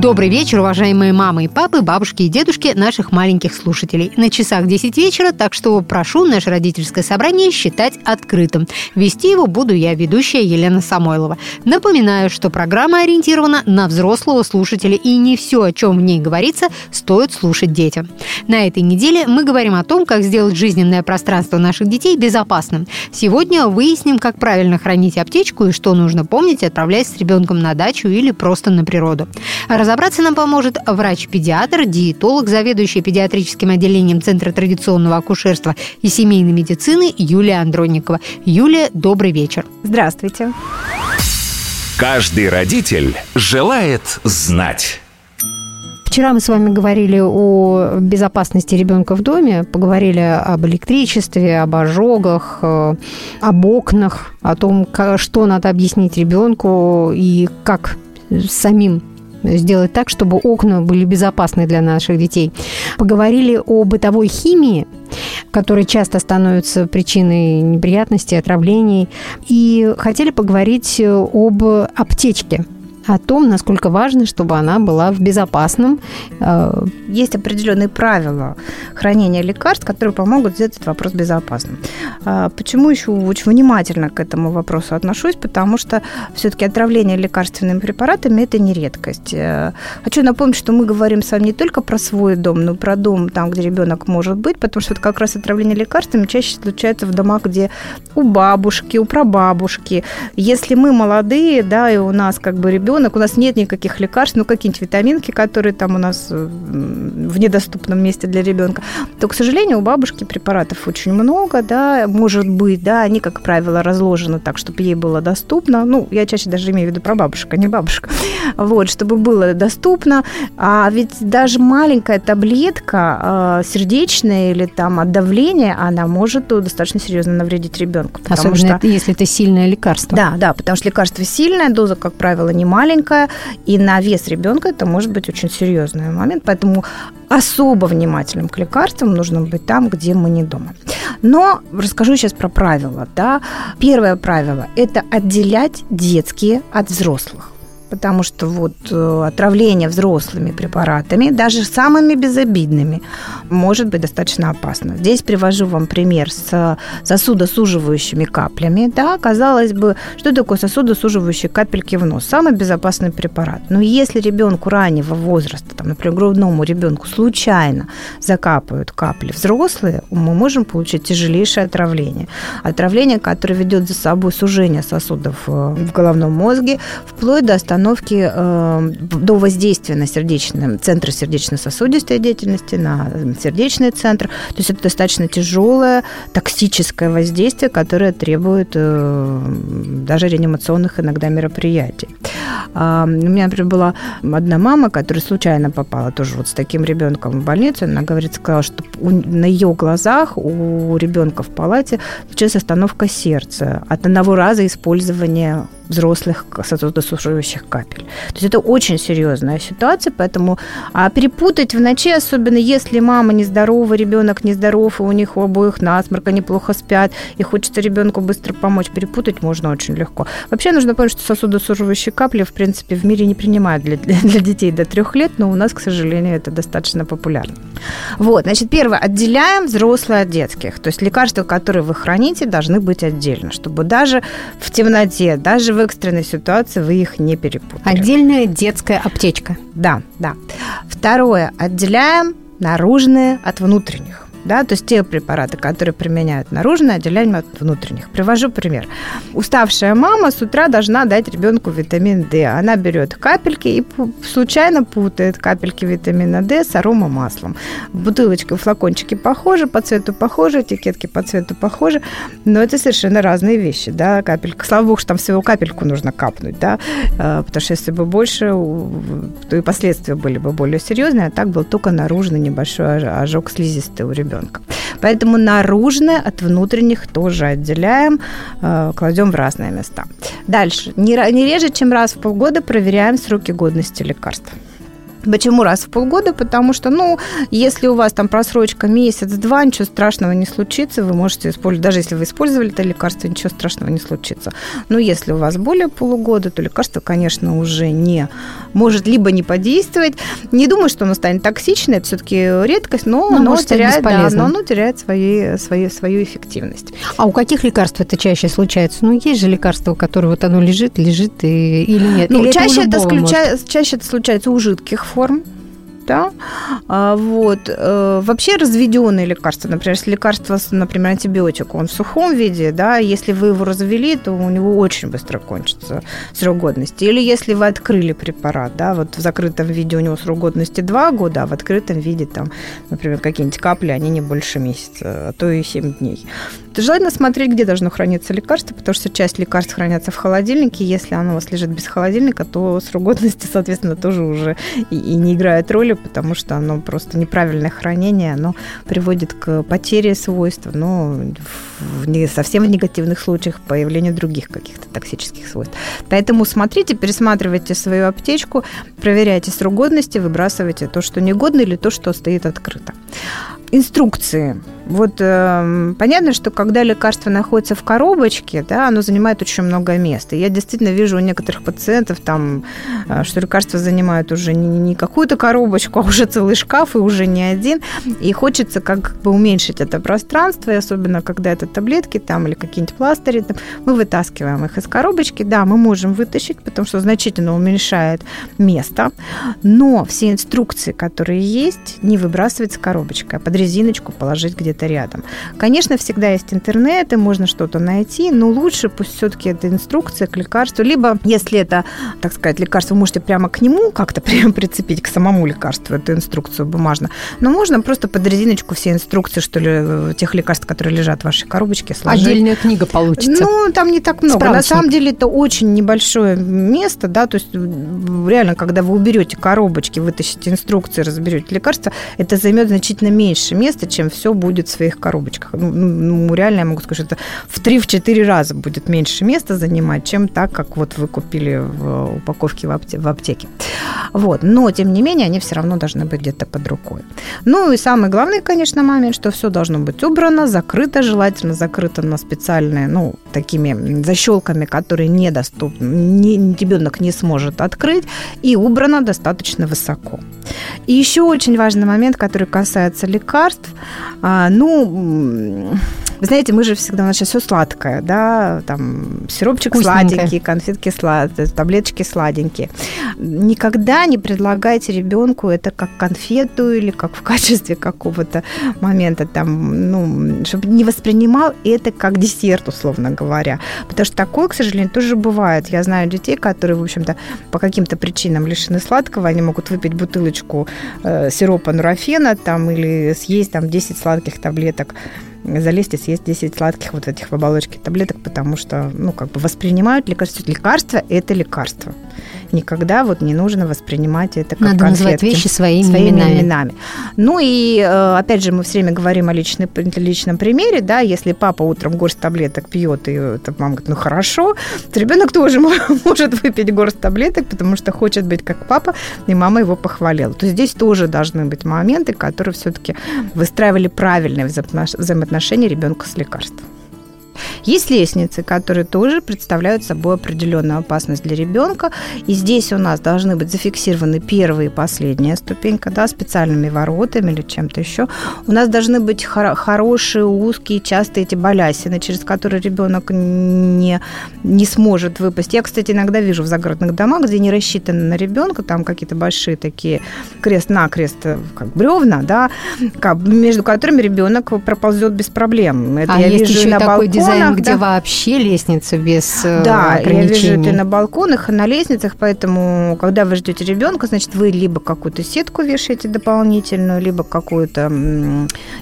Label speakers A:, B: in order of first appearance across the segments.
A: Добрый вечер, уважаемые мамы и папы, бабушки и дедушки наших маленьких слушателей. На часах 10 вечера, так что прошу наше родительское собрание считать открытым. Вести его буду я, ведущая Елена Самойлова. Напоминаю, что программа ориентирована на взрослого слушателя, и не все, о чем в ней говорится, стоит слушать детям. На этой неделе мы говорим о том, как сделать жизненное пространство наших детей безопасным. Сегодня выясним, как правильно хранить аптечку и что нужно помнить, отправляясь с ребенком на дачу или просто на природу. Разобраться нам поможет врач-педиатр, диетолог, заведующий педиатрическим отделением Центра традиционного акушерства и семейной медицины Юлия Андронникова. Юлия, добрый вечер.
B: Здравствуйте.
C: Каждый родитель желает знать.
A: Вчера мы с вами говорили о безопасности ребенка в доме, поговорили об электричестве, об ожогах, э, об окнах, о том, что надо объяснить ребенку и как самим сделать так, чтобы окна были безопасны для наших детей. Поговорили о бытовой химии, которая часто становится причиной неприятностей, отравлений. И хотели поговорить об аптечке – о том, насколько важно, чтобы она была в безопасном.
B: Э, Есть определенные правила хранения лекарств, которые помогут сделать этот вопрос безопасным. А почему еще очень внимательно к этому вопросу отношусь? Потому что все-таки отравление лекарственными препаратами – это не редкость. Э, хочу напомнить, что мы говорим с вами не только про свой дом, но про дом там, где ребенок может быть, потому что это как раз отравление лекарствами чаще случается в домах, где у бабушки, у прабабушки. Если мы молодые, да, и у нас как бы ребенок ребенок, у нас нет никаких лекарств, ну какие-нибудь витаминки, которые там у нас э, в недоступном месте для ребенка, то, к сожалению, у бабушки препаратов очень много, да, может быть, да, они, как правило, разложены так, чтобы ей было доступно. Ну, я чаще даже имею в виду про бабушек, а не бабушек. Вот, чтобы было доступно. А ведь даже маленькая таблетка э, сердечная или там от давления, она может достаточно серьезно навредить ребенку.
A: Особенно что, если это сильное лекарство.
B: Да, да, потому что лекарство сильное, доза, как правило, не маленькая маленькая, и на вес ребенка это может быть очень серьезный момент. Поэтому особо внимательным к лекарствам нужно быть там, где мы не дома. Но расскажу сейчас про правила. Да. Первое правило – это отделять детские от взрослых потому что вот э, отравление взрослыми препаратами, даже самыми безобидными, может быть достаточно опасно. Здесь привожу вам пример с сосудосуживающими каплями. Да, казалось бы, что такое сосудосуживающие капельки в нос? Самый безопасный препарат. Но если ребенку раннего возраста, там, например, грудному ребенку случайно закапывают капли взрослые, мы можем получить тяжелейшее отравление. Отравление, которое ведет за собой сужение сосудов э, в головном мозге, вплоть до остановки э, до воздействия на сердечный, центр сердечно-сосудистой деятельности, на сердечный центр. То есть это достаточно тяжелое токсическое воздействие, которое требует э, даже реанимационных иногда мероприятий. А, у меня, например, была одна мама, которая случайно попала тоже вот с таким ребенком в больницу. Она говорит, сказала, что на ее глазах у ребенка в палате случилась остановка сердца от одного раза использования взрослых сосудосуживающих капель. То есть это очень серьезная ситуация, поэтому а перепутать в ночи, особенно если мама нездорова, ребенок нездоров, и у них у обоих насморк, они плохо спят, и хочется ребенку быстро помочь, перепутать можно очень легко. Вообще нужно понять, что сосудосуживающие капли, в принципе, в мире не принимают для, для, детей до трех лет, но у нас, к сожалению, это достаточно популярно. Вот, значит, первое, отделяем взрослые от детских. То есть лекарства, которые вы храните, должны быть отдельно, чтобы даже в темноте, даже в экстренной ситуации вы их не перепутали.
A: Отдельная детская аптечка.
B: Да, да. Второе. Отделяем наружные от внутренних да, то есть те препараты, которые применяют наружное, отделяем от внутренних. Привожу пример. Уставшая мама с утра должна дать ребенку витамин D. Она берет капельки и случайно путает капельки витамина D с аромамаслом. Бутылочки, флакончики похожи, по цвету похожи, этикетки по цвету похожи, но это совершенно разные вещи, да, капелька. Слава богу, что там всего капельку нужно капнуть, да, э, потому что если бы больше, то и последствия были бы более серьезные, а так был только наружный небольшой ожог слизистой у ребенка ребенка. Поэтому наружное от внутренних тоже отделяем, э, кладем в разные места. Дальше. Не, не реже, чем раз в полгода проверяем сроки годности лекарств. Почему раз в полгода? Потому что, ну, если у вас там просрочка месяц-два, ничего страшного не случится, вы можете использовать, даже если вы использовали это лекарство, ничего страшного не случится. Но если у вас более полугода, то лекарство, конечно, уже не может либо не подействовать. Не думаю, что оно станет токсичным, это все-таки редкость, но, но оно, теряет, да, но оно теряет свои, свои, свою эффективность.
A: А у каких лекарств это чаще случается? Ну, есть же лекарства, у которых вот оно лежит, лежит и, или нет?
B: Ну,
A: или
B: чаще, это, это чаще это случается у жидких форм да, вот. Э, вообще разведенные лекарства, например, если лекарство, например, антибиотик, он в сухом виде, да, если вы его развели, то у него очень быстро кончится срок годности. Или если вы открыли препарат, да, вот в закрытом виде у него срок годности 2 года, а в открытом виде, там, например, какие-нибудь капли, они не больше месяца, а то и 7 дней. Желательно смотреть, где должно храниться лекарство, потому что часть лекарств хранятся в холодильнике. Если оно у вас лежит без холодильника, то срок годности, соответственно, тоже уже и, и не играет роли, потому что оно просто неправильное хранение, оно приводит к потере свойств, но в не, совсем в негативных случаях появлению других каких-то токсических свойств. Поэтому смотрите, пересматривайте свою аптечку, проверяйте срок годности, выбрасывайте то, что негодно, или то, что стоит открыто. Инструкции вот э, понятно, что когда лекарство находится в коробочке, да, оно занимает очень много места. Я действительно вижу у некоторых пациентов там, э, что лекарства занимают уже не, не какую-то коробочку, а уже целый шкаф и уже не один. И хочется как бы уменьшить это пространство, и особенно когда это таблетки там или какие-нибудь пластыри, там, мы вытаскиваем их из коробочки. Да, мы можем вытащить, потому что значительно уменьшает место, но все инструкции, которые есть, не выбрасывать с коробочкой, а под резиночку положить где-то где-то рядом. Конечно, всегда есть интернет, и можно что-то найти, но лучше пусть все-таки это инструкция к лекарству, либо, если это, так сказать, лекарство, вы можете прямо к нему как-то прямо прицепить, к самому лекарству, эту инструкцию бумажно, но можно просто под резиночку все инструкции, что ли, тех лекарств, которые лежат в вашей коробочке,
A: сложить. Отдельная книга получится.
B: Ну, там не так много. Справочник. На самом деле это очень небольшое место, да, то есть реально, когда вы уберете коробочки, вытащите инструкции, разберете лекарства, это займет значительно меньше места, чем все будет своих коробочках. Ну, ну, ну, реально я могу сказать, что это в 3-4 раза будет меньше места занимать, чем так, как вот вы купили в упаковке в, апте- в аптеке. Вот. Но, тем не менее, они все равно должны быть где-то под рукой. Ну и самый главный, конечно, момент, что все должно быть убрано, закрыто, желательно закрыто на специальные, ну, такими защелками, которые недоступны, не, ребенок не сможет открыть, и убрано достаточно высоко. И еще очень важный момент, который касается лекарств. Ну, вы знаете, мы же всегда, у нас сейчас все сладкое, да, там сиропчик сладенький, конфетки сладкие, таблеточки сладенькие. Никогда не предлагайте ребенку это как конфету или как в качестве какого-то момента, там, ну, чтобы не воспринимал это как десерт, условно говоря. Потому что такое, к сожалению, тоже бывает. Я знаю детей, которые, в общем-то, по каким-то причинам лишены сладкого, они могут выпить бутылочку э, сиропа нурофена там, или съесть там 10 сладких таблеток залезть и съесть 10 сладких вот этих в оболочке таблеток, потому что, ну, как бы воспринимают лекарство. Лекарство – это лекарство никогда вот не нужно воспринимать это как
A: Надо
B: конфетки.
A: называть вещи своими,
B: своими
A: именами.
B: именами. Ну и, э, опять же, мы все время говорим о личной, личном примере, да, если папа утром горсть таблеток пьет, и это мама говорит, ну хорошо, то ребенок тоже может выпить горсть таблеток, потому что хочет быть как папа, и мама его похвалила. То здесь тоже должны быть моменты, которые все-таки выстраивали правильные взаимоотношения ребенка с лекарством. Есть лестницы, которые тоже представляют собой определенную опасность для ребенка. И здесь у нас должны быть зафиксированы первая и последняя ступенька, да, специальными воротами или чем-то еще. У нас должны быть хор- хорошие, узкие, частые эти балясины, через которые ребенок не, не сможет выпасть. Я, кстати, иногда вижу в загородных домах, где не рассчитаны на ребенка, там какие-то большие такие крест-накрест, как бревна, да, между которыми ребенок проползет без проблем.
A: Это а я есть вижу еще на такой балконах, дизайн, где да. вообще лестница без э, Да, я вижу
B: это на балконах и на лестницах, поэтому, когда вы ждете ребенка, значит, вы либо какую-то сетку вешаете дополнительную, либо какой-то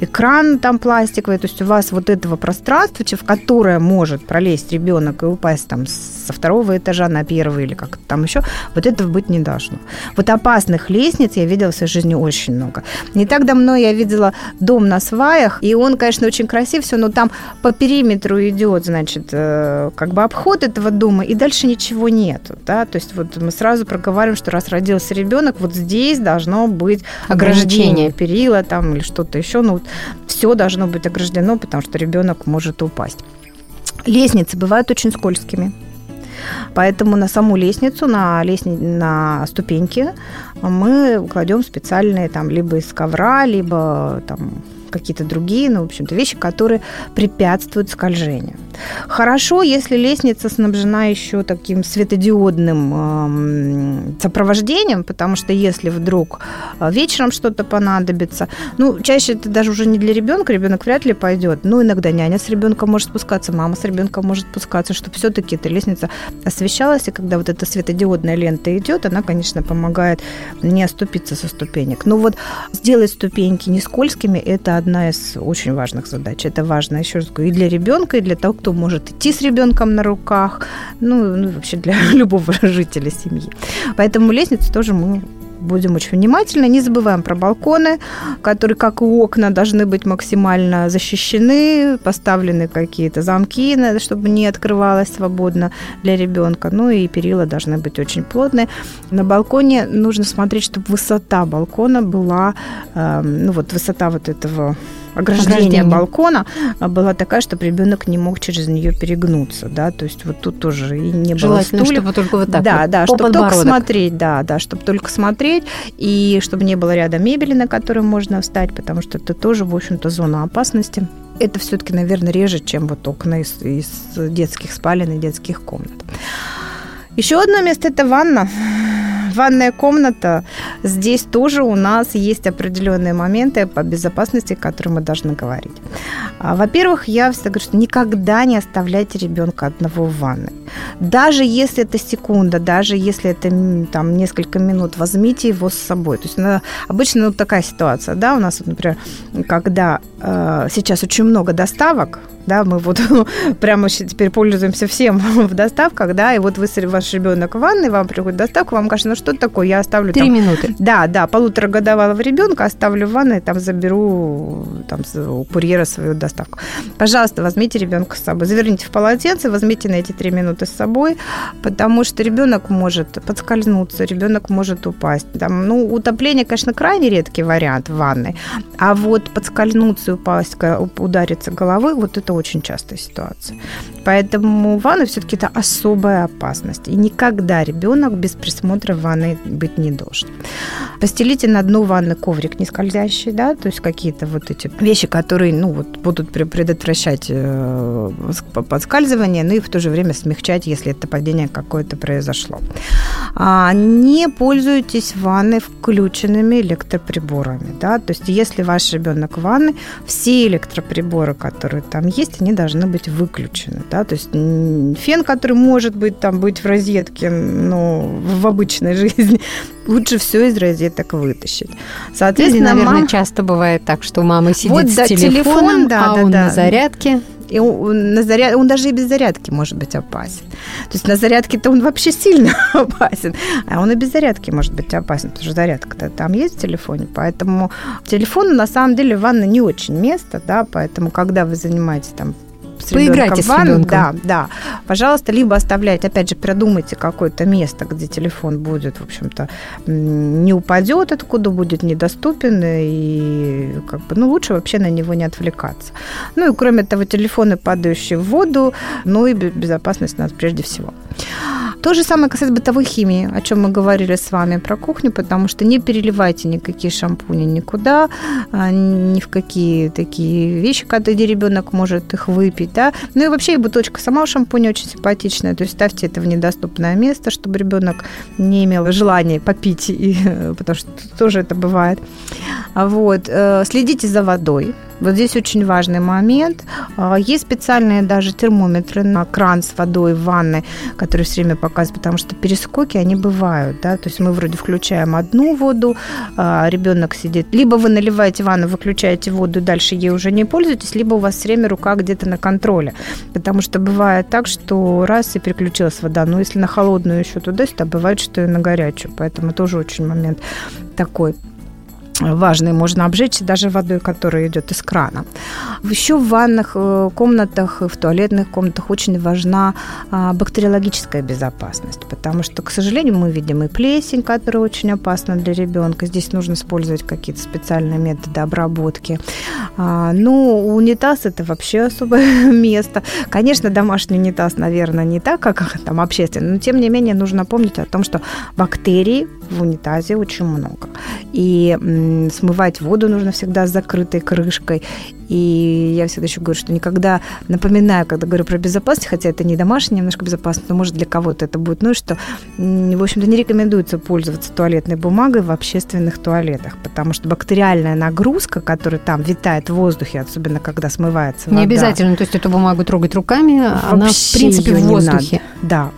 B: экран там пластиковый, то есть у вас вот этого пространства, в которое может пролезть ребенок и упасть там со второго этажа на первый или как-то там еще, вот этого быть не должно. Вот опасных лестниц я видела в своей жизни очень много. Не так давно я видела дом на сваях, и он, конечно, очень красив, все, но там по периметру идет, значит, э, как бы обход этого дома, и дальше ничего нету, да, то есть вот мы сразу проговариваем, что раз родился ребенок, вот здесь должно быть ограждение, перила там или что-то еще, ну, вот все должно быть ограждено, потому что ребенок может упасть. Лестницы бывают очень скользкими. Поэтому на саму лестницу, на, лестни... на ступеньки мы кладем специальные там либо из ковра, либо там какие-то другие, ну, в общем-то, вещи, которые препятствуют скольжению. Хорошо, если лестница снабжена еще таким светодиодным э, сопровождением, потому что если вдруг э, вечером что-то понадобится, ну, чаще это даже уже не для ребенка, ребенок вряд ли пойдет, но иногда няня с ребенком может спускаться, мама с ребенком может спускаться, чтобы все-таки эта лестница освещалась, и когда вот эта светодиодная лента идет, она, конечно, помогает не оступиться со ступенек. Но вот сделать ступеньки не скользкими – это одна из очень важных задач. Это важно, еще раз говорю, и для ребенка, и для того, кто может идти с ребенком на руках, ну, ну вообще для любого жителя семьи. Поэтому лестницу тоже мы будем очень внимательны. Не забываем про балконы, которые, как и окна, должны быть максимально защищены, поставлены какие-то замки, чтобы не открывалось свободно для ребенка. Ну и перила должны быть очень плотные. На балконе нужно смотреть, чтобы высота балкона была, э, ну вот высота вот этого ограждение, ограждение балкона а, была такая, чтобы ребенок не мог через нее перегнуться, да, то есть вот тут тоже и не было стульев.
A: чтобы только вот так
B: Да,
A: вот,
B: да, чтобы только смотреть, да, да, чтобы только смотреть, и чтобы не было рядом мебели, на которой можно встать, потому что это тоже, в общем-то, зона опасности. Это все-таки, наверное, реже, чем вот окна из, из детских спален и детских комнат. Еще одно место – это ванна ванная комната, здесь тоже у нас есть определенные моменты по безопасности, о которых мы должны говорить. А, во-первых, я всегда говорю, что никогда не оставляйте ребенка одного в ванной. Даже если это секунда, даже если это там несколько минут, возьмите его с собой. То есть ну, обычно ну, такая ситуация, да, у нас, например, когда э, сейчас очень много доставок, да, мы вот прямо теперь пользуемся всем в доставках, да, и вот вы, ваш ребенок в ванной, вам приходит доставка, вам кажется, ну что такое, я оставлю
A: Три там, минуты.
B: Да, да, полуторагодовалого ребенка оставлю в ванной, там заберу там у курьера свою доставку. Пожалуйста, возьмите ребенка с собой, заверните в полотенце, возьмите на эти три минуты с собой, потому что ребенок может подскользнуться, ребенок может упасть. Там, ну, утопление, конечно, крайне редкий вариант в ванной, а вот подскользнуться и упасть, удариться головой, вот это очень частая ситуация. Поэтому ванна все-таки это особая опасность. И никогда ребенок без присмотра в ванной быть не должен. Постелите на дно ванны коврик не скользящий, да, то есть какие-то вот эти вещи, которые, ну, вот будут предотвращать э, подскальзывание, ну и в то же время смягчать, если это падение какое-то произошло. А, не пользуйтесь ванной включенными электроприборами, да, то есть если ваш ребенок в ванной, все электроприборы, которые там есть, есть, они должны быть выключены. Да? То есть фен, который может быть там быть в розетке, но в обычной жизни, лучше все из розеток вытащить.
A: Соответственно, Или, наверное, мам... часто бывает так, что мама сидит вот, с да, телефоном, телефон, да, а да, он да. на зарядке.
B: И он, на заряд... он даже и без зарядки может быть опасен. То есть на зарядке-то он вообще сильно опасен, а он и без зарядки может быть опасен, потому что зарядка-то там есть в телефоне, поэтому телефон на самом деле в ванной не очень место, да, поэтому когда вы занимаетесь там
A: с Поиграйте
B: с ребенком. Да, да. Пожалуйста, либо оставляйте, опять же, продумайте какое-то место, где телефон будет, в общем-то, не упадет откуда, будет недоступен, и как бы, ну, лучше вообще на него не отвлекаться. Ну и кроме того, телефоны, падающие в воду, ну и безопасность нас прежде всего. То же самое касается бытовой химии, о чем мы говорили с вами про кухню, потому что не переливайте никакие шампуни никуда, а, ни в какие такие вещи, когда ребенок может их выпить, да. Ну и вообще и бутылочка сама у шампуня очень симпатичная, то есть ставьте это в недоступное место, чтобы ребенок не имел желания попить, и, потому что тоже это бывает. Вот. Э, следите за водой, вот здесь очень важный момент. А, есть специальные даже термометры на кран с водой в ванной, которые все время показывают, потому что перескоки, они бывают. Да? То есть мы вроде включаем одну воду, а, ребенок сидит. Либо вы наливаете ванну, выключаете воду, дальше ей уже не пользуетесь, либо у вас все время рука где-то на контроле. Потому что бывает так, что раз и переключилась вода, но если на холодную еще туда-сюда, бывает, что и на горячую. Поэтому тоже очень момент такой важный, можно обжечь даже водой, которая идет из крана. Еще в ванных э, комнатах, в туалетных комнатах очень важна а, бактериологическая безопасность, потому что, к сожалению, мы видим и плесень, которая очень опасна для ребенка. Здесь нужно использовать какие-то специальные методы обработки. А, ну, унитаз – это вообще особое место. Конечно, домашний унитаз, наверное, не так, как там общественный, но тем не менее нужно помнить о том, что бактерий в унитазе очень много. И смывать воду нужно всегда с закрытой крышкой. И я всегда еще говорю, что никогда, напоминаю, когда говорю про безопасность, хотя это не домашняя немножко безопасность, но может для кого-то это будет, ну что, в общем-то, не рекомендуется пользоваться туалетной бумагой в общественных туалетах, потому что бактериальная нагрузка, которая там витает в воздухе, особенно когда смывается вода.
A: Не обязательно, то есть эту бумагу трогать руками, Вообще она в принципе в воздухе.
B: Да,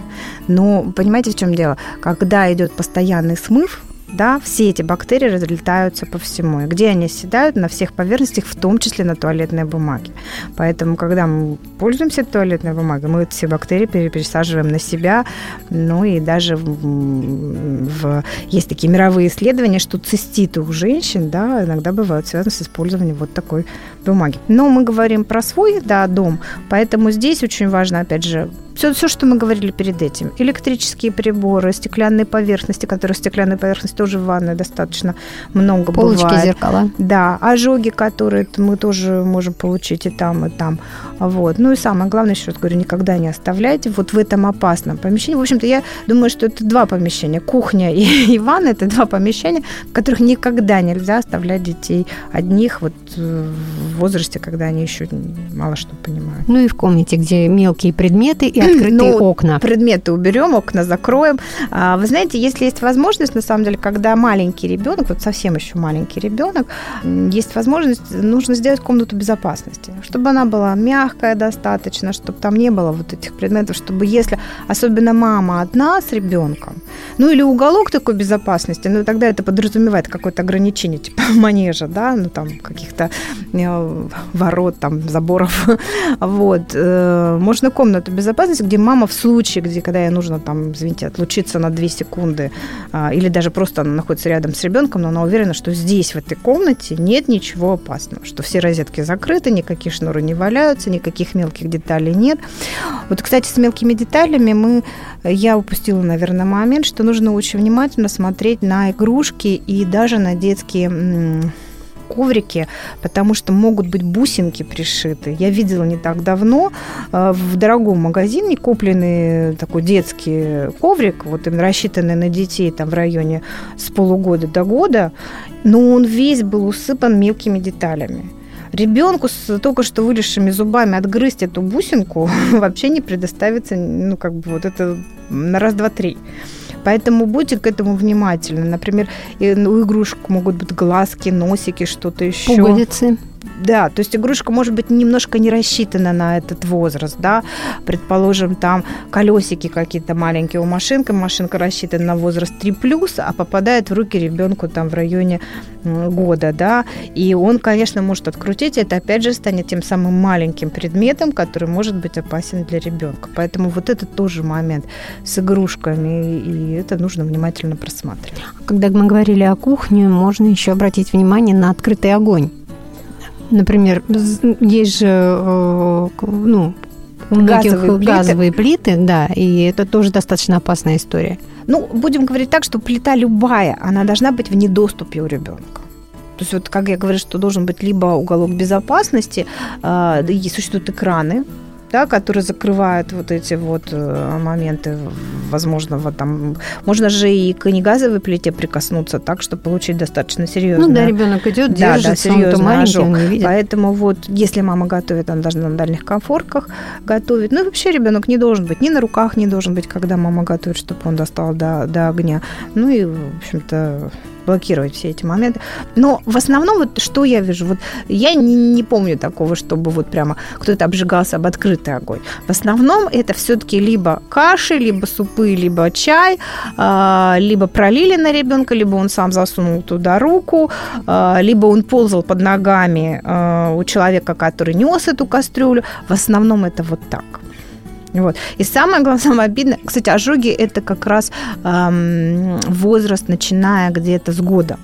B: но понимаете, в чем дело? Когда идет постоянный смыв, да, все эти бактерии разлетаются по всему. И где они оседают? На всех поверхностях, в том числе на туалетной бумаге. Поэтому, когда мы пользуемся туалетной бумагой, мы все бактерии пересаживаем на себя. Ну и даже в, в, есть такие мировые исследования, что циститы у женщин да, иногда бывают связаны с использованием вот такой бумаги. Но мы говорим про свой да, дом, поэтому здесь очень важно, опять же, все, все, что мы говорили перед этим. Электрические приборы, стеклянные поверхности, которые стеклянные поверхности тоже в ванной достаточно много
A: Полочки,
B: бывает.
A: зеркала.
B: Да, ожоги, которые мы тоже можем получить и там, и там. Вот. Ну и самое главное, еще раз говорю, никогда не оставляйте вот в этом опасном помещении. В общем-то, я думаю, что это два помещения. Кухня и, и ванна – это два помещения, в которых никогда нельзя оставлять детей одних вот э, в возрасте, когда они еще мало что понимают.
A: Ну и в комнате, где мелкие предметы и открытые ну, окна.
B: Предметы уберем, окна закроем. А, вы знаете, если есть возможность, на самом деле, когда маленький ребенок, вот совсем еще маленький ребенок, есть возможность, нужно сделать комнату безопасности, чтобы она была мягкая достаточно, чтобы там не было вот этих предметов, чтобы если, особенно мама одна с ребенком, ну или уголок такой безопасности, ну тогда это подразумевает какое-то ограничение, типа манежа, да, ну там каких-то э, ворот, там заборов, вот. Э, можно комнату безопасности, где мама в случае, где, когда ей нужно, там, извините, отлучиться на 2 секунды, а, или даже просто она находится рядом с ребенком, но она уверена, что здесь, в этой комнате, нет ничего опасного, что все розетки закрыты, никакие шнуры не валяются, никаких мелких деталей нет. Вот, кстати, с мелкими деталями мы, я упустила, наверное, момент, что нужно очень внимательно смотреть на игрушки и даже на детские коврике, потому что могут быть бусинки пришиты. Я видела не так давно э, в дорогом магазине купленный такой детский коврик, вот именно рассчитанный на детей там в районе с полугода до года, но он весь был усыпан мелкими деталями. Ребенку с только что вылезшими зубами отгрызть эту бусинку вообще не предоставится, ну, как бы вот это на раз, два, три. Поэтому будьте к этому внимательны. Например, у игрушек могут быть глазки, носики, что-то еще.
A: Пуговицы.
B: Да, то есть игрушка может быть немножко не рассчитана на этот возраст, да. Предположим, там колесики какие-то маленькие у машинки, машинка рассчитана на возраст 3+, а попадает в руки ребенку там в районе года, да, и он, конечно, может открутить, это опять же станет тем самым маленьким предметом, который может быть опасен для ребенка. Поэтому вот это тоже момент с игрушками, и это нужно внимательно просматривать.
A: Когда мы говорили о кухне, можно еще обратить внимание на открытый огонь. Например, есть же э, ну, у многих газовые плиты. газовые плиты, да, и это тоже достаточно опасная история.
B: Ну, будем говорить так, что плита любая, она должна быть в недоступе у ребенка. То есть вот, как я говорю, что должен быть либо уголок безопасности, э, существуют экраны, да, которые закрывают вот эти вот э, моменты возможного там. Можно же и к негазовой плите прикоснуться так, чтобы получить достаточно серьезно.
A: Ну да, ребенок идет,
B: да, держится, да, серьезный ожог. Он не видит. Поэтому вот, если мама готовит, она должна на дальних комфорках готовить. Ну и вообще ребенок не должен быть, ни на руках не должен быть, когда мама готовит, чтобы он достал до, до огня. Ну и, в общем-то, блокировать все эти моменты. Но в основном вот что я вижу, вот я не, не помню такого, чтобы вот прямо кто-то обжигался об открытый огонь. В основном это все-таки либо каши, либо супы, либо чай, а, либо пролили на ребенка, либо он сам засунул туда руку, а, либо он ползал под ногами а, у человека, который нес эту кастрюлю. В основном это вот так. Вот. И самое главное, самое обидное, кстати, ожоги это как раз эм, возраст, начиная где-то с года.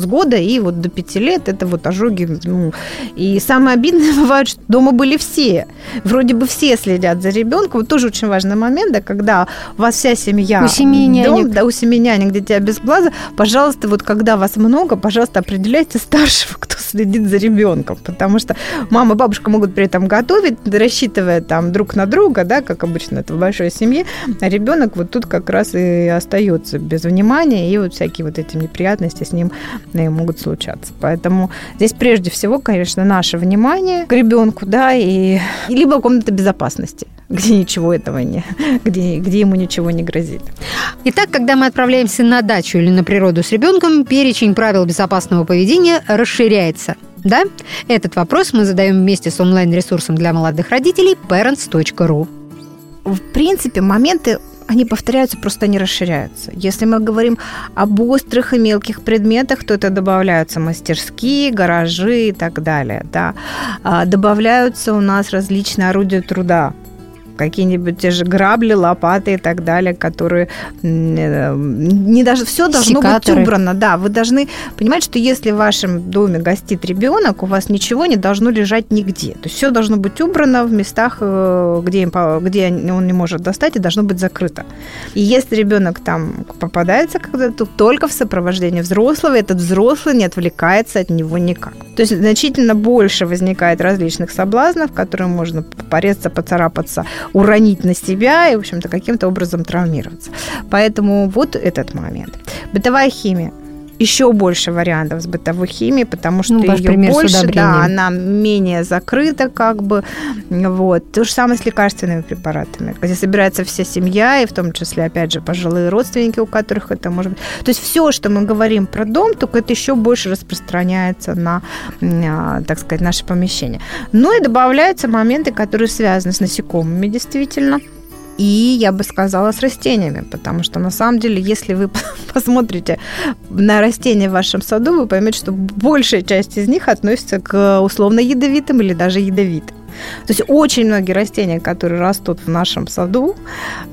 B: С года и вот до пяти лет это вот ожоги. Ну, и самое обидное бывает, что дома были все. Вроде бы все следят за ребенком. Вот тоже очень важный момент, да, когда у вас вся семья.
A: У семьи нянек.
B: Дом, да, у семьи нянек, дитя без глаза. Пожалуйста, вот когда вас много, пожалуйста, определяйте старшего, кто следит за ребенком. Потому что мама и бабушка могут при этом готовить, рассчитывая там друг на друга, да, как обычно это в большой семье. А ребенок вот тут как раз и остается без внимания, и вот всякие вот эти неприятности с ним э, могут случаться. Поэтому здесь прежде всего, конечно, наше внимание к ребенку, да, и либо комната безопасности где ничего этого не, где, где ему ничего не грозит.
A: Итак, когда мы отправляемся на дачу или на природу с ребенком, перечень правил безопасного поведения расширяется. Да? Этот вопрос мы задаем вместе с онлайн-ресурсом для молодых родителей parents.ru.
B: В принципе, моменты они повторяются, просто они расширяются. Если мы говорим об острых и мелких предметах, то это добавляются мастерские, гаражи и так далее. Да. А, добавляются у нас различные орудия труда, какие-нибудь те же грабли, лопаты и так далее, которые э, не даже все должно Секаторы. быть убрано. Да, вы должны понимать, что если в вашем доме гостит ребенок, у вас ничего не должно лежать нигде. То есть все должно быть убрано в местах, э, где, где он не может достать, и должно быть закрыто. И если ребенок там попадается когда-то, только в сопровождении взрослого, этот взрослый не отвлекается от него никак. То есть значительно больше возникает различных соблазнов, которые можно порезаться, поцарапаться, уронить на себя и, в общем-то, каким-то образом травмироваться. Поэтому вот этот момент. Бытовая химия еще больше вариантов с бытовой химией, потому что ну, ее больше, да, она менее закрыта, как бы, вот. То же самое с лекарственными препаратами, где собирается вся семья, и в том числе, опять же, пожилые родственники, у которых это может быть. То есть все, что мы говорим про дом, только это еще больше распространяется на, а, так сказать, наше помещение. Ну и добавляются моменты, которые связаны с насекомыми, действительно и, я бы сказала, с растениями, потому что на самом деле, если вы посмотрите на растения в вашем саду, вы поймете, что большая часть из них относится к условно ядовитым или даже ядовитым. То есть очень многие растения, которые растут в нашем саду,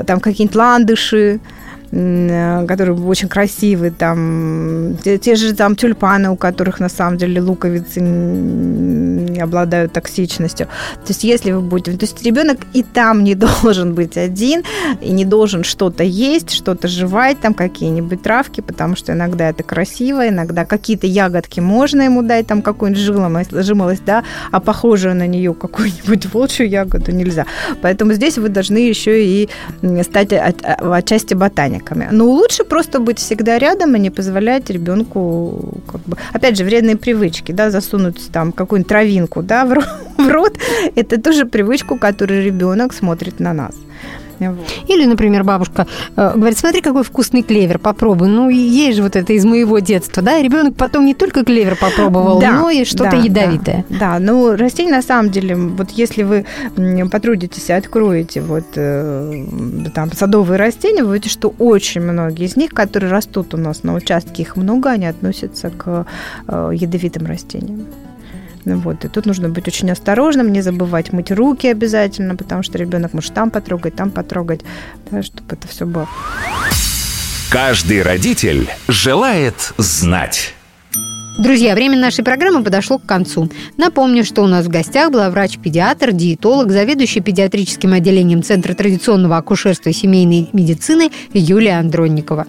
B: там какие-нибудь ландыши, которые очень красивые, там те, те же там тюльпаны, у которых на самом деле луковицы обладают токсичностью. То есть если вы будете... То есть ребенок и там не должен быть один, и не должен что-то есть, что-то жевать, там какие-нибудь травки, потому что иногда это красиво, иногда какие-то ягодки можно ему дать, там какую-нибудь жимолость, жимолость да, а похожую на нее какую-нибудь волчью ягоду нельзя. Поэтому здесь вы должны еще и стать от, отчасти ботаником ботаниками. Но лучше просто быть всегда рядом и не позволять ребенку, как бы, опять же, вредные привычки, да, засунуть там какую-нибудь травинку, да, в рот. Это тоже привычку, которую ребенок смотрит на нас.
A: Или, например, бабушка э, говорит, смотри, какой вкусный клевер, попробуй. Ну, есть же вот это из моего детства, да, и ребенок потом не только клевер попробовал, да, но и что-то да, ядовитое.
B: Да, да, ну, растения на самом деле, вот если вы потрудитесь и откроете вот э, там садовые растения, вы увидите, что очень многие из них, которые растут у нас на участке, их много, они относятся к э, ядовитым растениям. Вот. И тут нужно быть очень осторожным, не забывать мыть руки обязательно, потому что ребенок может там потрогать, там потрогать, да, чтобы это все было.
C: Каждый родитель желает знать.
A: Друзья, время нашей программы подошло к концу. Напомню, что у нас в гостях была врач-педиатр, диетолог, заведующий педиатрическим отделением Центра традиционного акушерства и семейной медицины Юлия Андронникова.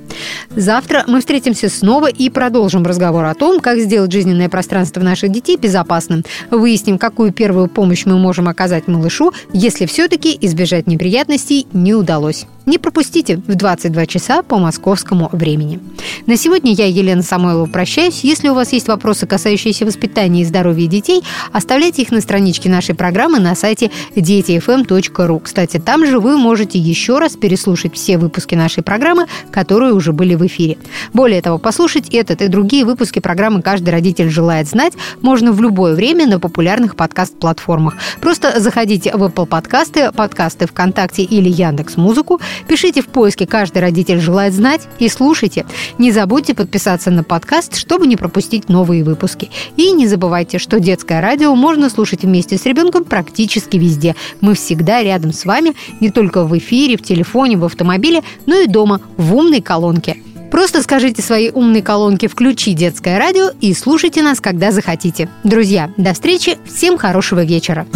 A: Завтра мы встретимся снова и продолжим разговор о том, как сделать жизненное пространство наших детей безопасным. Выясним, какую первую помощь мы можем оказать малышу, если все-таки избежать неприятностей не удалось. Не пропустите в 22 часа по московскому времени. На сегодня я, Елена Самойлова, прощаюсь. Если у вас есть вопросы, касающиеся воспитания и здоровья детей, оставляйте их на страничке нашей программы на сайте детифм.ру. Кстати, там же вы можете еще раз переслушать все выпуски нашей программы, которые уже были в эфире. Более того, послушать этот и другие выпуски программы «Каждый родитель желает знать» можно в любое время на популярных подкаст-платформах. Просто заходите в Apple подкасты, подкасты ВКонтакте или Яндекс Музыку, Пишите в поиске «Каждый родитель желает знать» и слушайте. Не забудьте подписаться на подкаст, чтобы не пропустить новые выпуски. И не забывайте, что детское радио можно слушать вместе с ребенком практически везде. Мы всегда рядом с вами, не только в эфире, в телефоне, в автомобиле, но и дома, в умной колонке. Просто скажите своей умной колонке «Включи детское радио» и слушайте нас, когда захотите. Друзья, до встречи, всем хорошего вечера.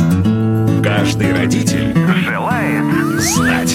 C: Каждый родитель желает знать.